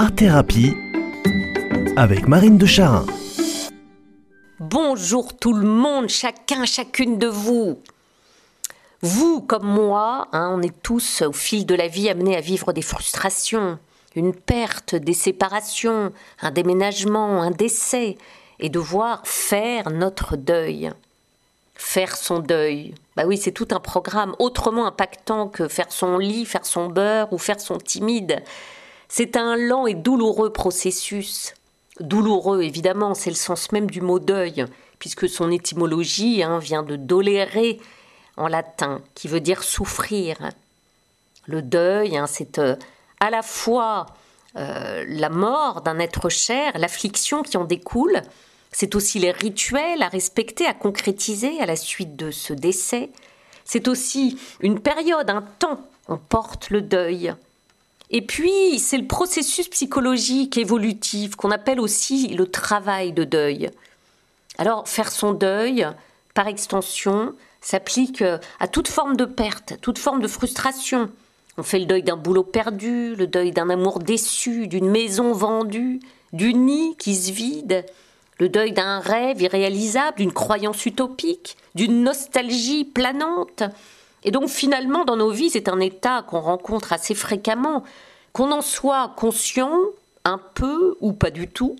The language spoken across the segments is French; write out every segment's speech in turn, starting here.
Art Thérapie avec Marine de Charin. Bonjour tout le monde, chacun, chacune de vous. Vous, comme moi, hein, on est tous au fil de la vie amenés à vivre des frustrations, une perte, des séparations, un déménagement, un décès, et devoir faire notre deuil. Faire son deuil. Bah oui, c'est tout un programme autrement impactant que faire son lit, faire son beurre ou faire son timide. C'est un lent et douloureux processus. Douloureux, évidemment, c'est le sens même du mot deuil, puisque son étymologie hein, vient de dolere en latin, qui veut dire souffrir. Le deuil, hein, c'est euh, à la fois euh, la mort d'un être cher, l'affliction qui en découle, c'est aussi les rituels à respecter, à concrétiser à la suite de ce décès. C'est aussi une période, un temps, on porte le deuil. Et puis, c'est le processus psychologique évolutif qu'on appelle aussi le travail de deuil. Alors, faire son deuil, par extension, s'applique à toute forme de perte, toute forme de frustration. On fait le deuil d'un boulot perdu, le deuil d'un amour déçu, d'une maison vendue, du nid qui se vide, le deuil d'un rêve irréalisable, d'une croyance utopique, d'une nostalgie planante. Et donc finalement, dans nos vies, c'est un état qu'on rencontre assez fréquemment, qu'on en soit conscient, un peu ou pas du tout.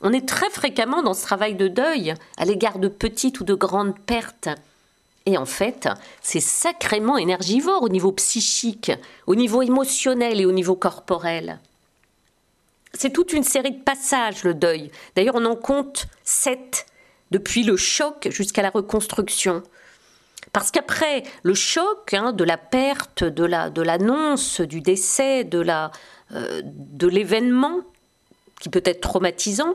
On est très fréquemment dans ce travail de deuil à l'égard de petites ou de grandes pertes. Et en fait, c'est sacrément énergivore au niveau psychique, au niveau émotionnel et au niveau corporel. C'est toute une série de passages, le deuil. D'ailleurs, on en compte sept, depuis le choc jusqu'à la reconstruction. Parce qu'après le choc hein, de la perte, de la de l'annonce du décès, de euh, de l'événement qui peut être traumatisant,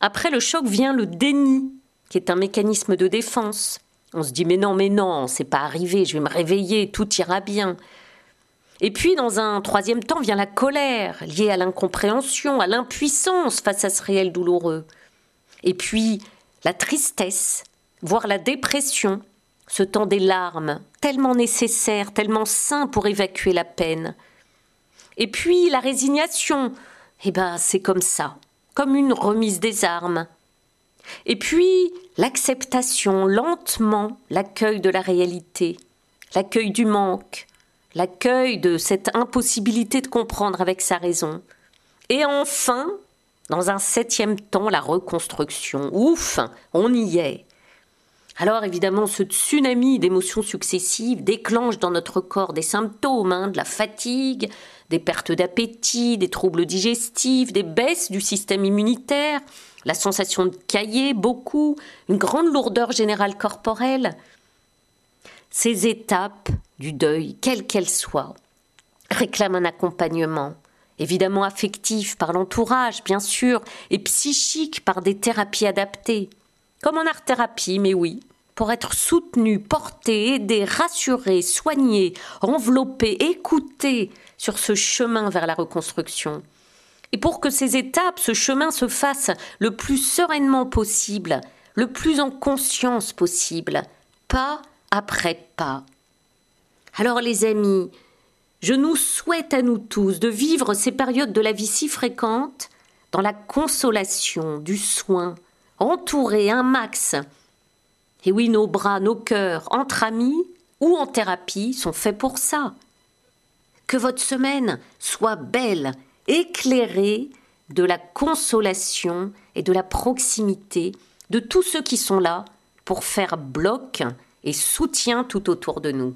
après le choc vient le déni, qui est un mécanisme de défense. On se dit mais non mais non, c'est pas arrivé, je vais me réveiller, tout ira bien. Et puis, dans un troisième temps, vient la colère, liée à l'incompréhension, à l'impuissance face à ce réel douloureux. Et puis, la tristesse, voire la dépression, ce temps des larmes, tellement nécessaire, tellement sain pour évacuer la peine. Et puis, la résignation, eh ben, c'est comme ça, comme une remise des armes. Et puis, l'acceptation, lentement, l'accueil de la réalité, l'accueil du manque, l'accueil de cette impossibilité de comprendre avec sa raison. Et enfin, dans un septième temps, la reconstruction. Ouf, on y est. Alors évidemment, ce tsunami d'émotions successives déclenche dans notre corps des symptômes, hein, de la fatigue, des pertes d'appétit, des troubles digestifs, des baisses du système immunitaire, la sensation de cailler beaucoup, une grande lourdeur générale corporelle. Ces étapes du deuil, quelle qu'elle soit, réclament un accompagnement, évidemment affectif par l'entourage, bien sûr, et psychique par des thérapies adaptées, comme en art-thérapie, mais oui, pour être soutenu, porté, aidé, rassuré, soigné, enveloppé, écouté sur ce chemin vers la reconstruction. Et pour que ces étapes, ce chemin se fasse le plus sereinement possible, le plus en conscience possible, pas après pas. Alors les amis, je nous souhaite à nous tous de vivre ces périodes de la vie si fréquentes dans la consolation, du soin, entourés un max. Et oui, nos bras, nos cœurs, entre amis ou en thérapie, sont faits pour ça. Que votre semaine soit belle, éclairée de la consolation et de la proximité de tous ceux qui sont là pour faire bloc et soutien tout autour de nous.